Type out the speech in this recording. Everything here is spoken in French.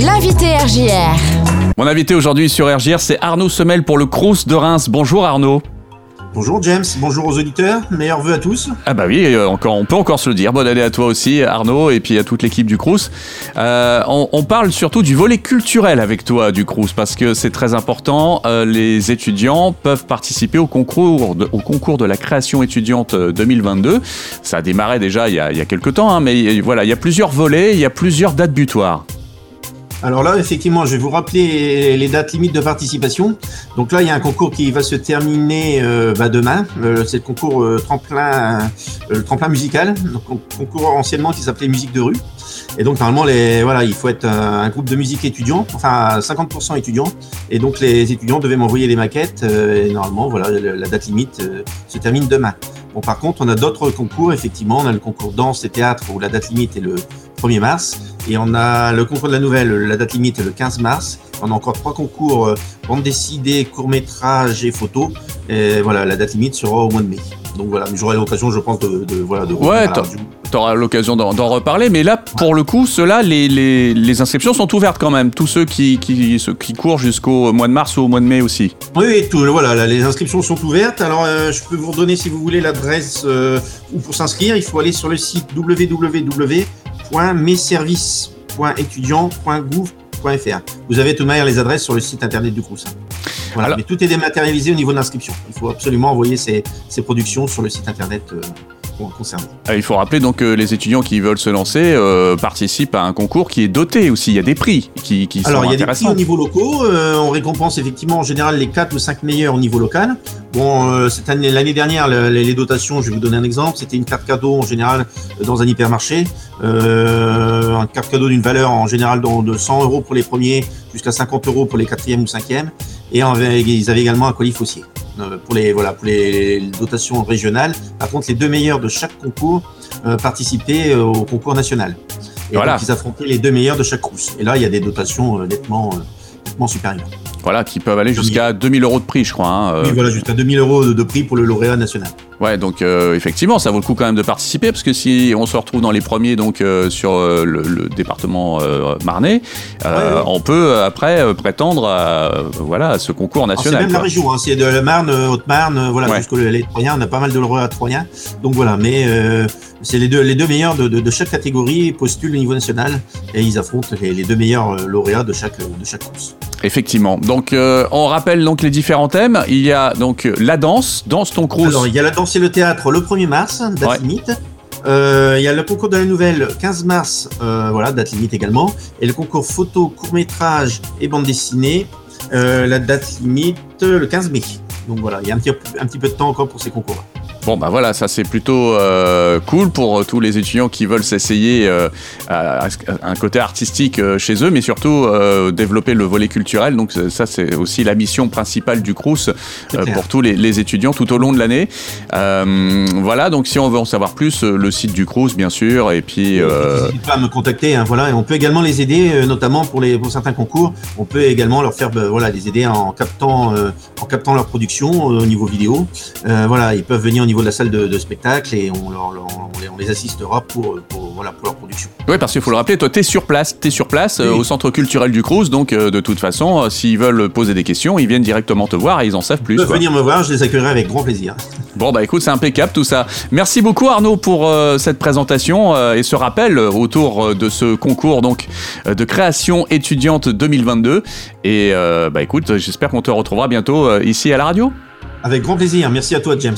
L'invité RJR. Mon invité aujourd'hui sur RJR, c'est Arnaud Semel pour le Crous de Reims. Bonjour Arnaud. Bonjour James, bonjour aux auditeurs, meilleurs vœux à tous. Ah bah oui, euh, encore, on peut encore se le dire. Bonne année à toi aussi Arnaud et puis à toute l'équipe du Crous. Euh, on, parle surtout du volet culturel avec toi du Crous parce que c'est très important. Euh, les étudiants peuvent participer au concours, de, au concours de la création étudiante 2022. Ça a démarré déjà il y a, il y a quelques temps, hein, mais voilà, il y a plusieurs volets, il y a plusieurs dates butoirs. Alors là, effectivement, je vais vous rappeler les dates limites de participation. Donc là, il y a un concours qui va se terminer euh, bah, demain. Euh, c'est le concours euh, tremplin, le tremplin musical, donc concours anciennement qui s'appelait musique de rue. Et donc normalement, les, voilà, il faut être un, groupe de musique étudiant, enfin 50% étudiants. Et donc les étudiants devaient m'envoyer des maquettes. et normalement, voilà, la date limite se termine demain. Bon, par contre, on a d'autres concours. Effectivement, on a le concours danse et théâtre où la date limite est le 1er mars. Et on a le concours de la nouvelle, la date limite est le 15 mars. On a encore trois concours, euh, bande dessinée, court métrage et photo. Et voilà, la date limite sera au mois de mai. Donc voilà, j'aurai l'occasion, je pense, de, de voilà, de ouais, t'auras l'occasion d'en reparler. Mais là, pour le coup, ceux-là, les, les, les, inscriptions sont ouvertes quand même. Tous ceux qui, qui, qui courent jusqu'au mois de mars ou au mois de mai aussi. Oui, tout, voilà, les inscriptions sont ouvertes. Alors, euh, je peux vous redonner, si vous voulez, l'adresse euh, où pour s'inscrire. Il faut aller sur le site www www.meservices.étudiants.gouv.fr. Vous avez tout de manière les adresses sur le site internet du CRUS. Voilà, mais tout est dématérialisé au niveau de l'inscription. Il faut absolument envoyer ces, productions sur le site internet. Euh, ah, il faut rappeler donc que les étudiants qui veulent se lancer euh, participent à un concours qui est doté aussi. Il y a des prix qui, qui Alors, il y a des prix au niveau locaux. Euh, on récompense effectivement en général les 4 ou 5 meilleurs au niveau local. Bon, euh, cette année, l'année dernière, les, dotations, je vais vous donner un exemple. C'était une carte cadeau en général dans un hypermarché. une carte cadeau d'une valeur en général de 100 euros pour les premiers jusqu'à 50 euros pour les quatrièmes ou cinquièmes. Et ils avaient également un colis fossier. Euh, pour les voilà pour les dotations régionales. Par contre, les deux meilleurs de chaque concours euh, participaient euh, au concours national. Et voilà. donc, ils affrontaient les deux meilleurs de chaque course. Et là, il y a des dotations nettement, nettement supérieures. Voilà, qui peuvent aller jusqu'à 2000 euros de prix, je crois. Hein, oui, voilà, jusqu'à 2000 euros de, prix pour le lauréat national. Ouais, donc effectivement, ça vaut le coup quand même de participer parce que si on se retrouve dans les premiers donc sur le, département marnais, on peut après prétendre à, voilà à ce concours national. C'est même la région, hein, c'est de la Marne, Haute-Marne, voilà jusqu'au les Troyens, on a pas mal de lauréats troyens. Donc voilà, mais c'est les deux les deux meilleurs de, de, chaque catégorie postulent au niveau national et ils affrontent les, les deux meilleurs lauréats de chaque de chaque course. Effectivement. Donc, euh, on rappelle donc les différents thèmes. Il y a donc la danse, danse ton crous. Alors, il y a la danse et le théâtre le 1er mars, date limite. Euh, il y a le concours de la nouvelle 15 mars, euh, voilà, date limite également. Et le concours photo, court métrage et bande dessinée, la date limite le 15 mai. Donc voilà, il y a un petit, un petit peu de temps encore pour ces concours-là. Bon, bah voilà, ça c'est plutôt euh, cool pour euh, tous les étudiants qui veulent s'essayer euh, à, un côté artistique chez eux, mais surtout développer le volet culturel. Donc ça c'est aussi la mission principale du Crous pour tous les, étudiants tout au long de l'année. voilà, donc si on veut en savoir plus, le site du Crous bien sûr, et puis... N'hésitez pas à me contacter, hein, voilà, et on peut également les aider, notamment pour, les, pour certains concours, on peut également leur faire, bah, voilà, les aider en captant, en captant leur production au niveau vidéo. voilà, ils peuvent venir niveau de la salle de, spectacle et on, les, assistera pour, voilà, pour leur production. Oui, parce qu'il faut le rappeler, toi, tu es sur place, es sur place euh, au centre culturel du Crous, donc euh, de toute façon, euh, s'ils veulent poser des questions, ils viennent directement te voir et ils en savent plus. Ils peuvent venir me voir, je les accueillerai avec grand plaisir. Bon, bah écoute, c'est impeccable tout ça. Merci beaucoup Arnaud pour cette présentation et ce rappel autour de ce concours donc de création étudiante 2022. Et bah écoute, j'espère qu'on te retrouvera bientôt ici à la radio. Avec grand plaisir. Merci à toi, James.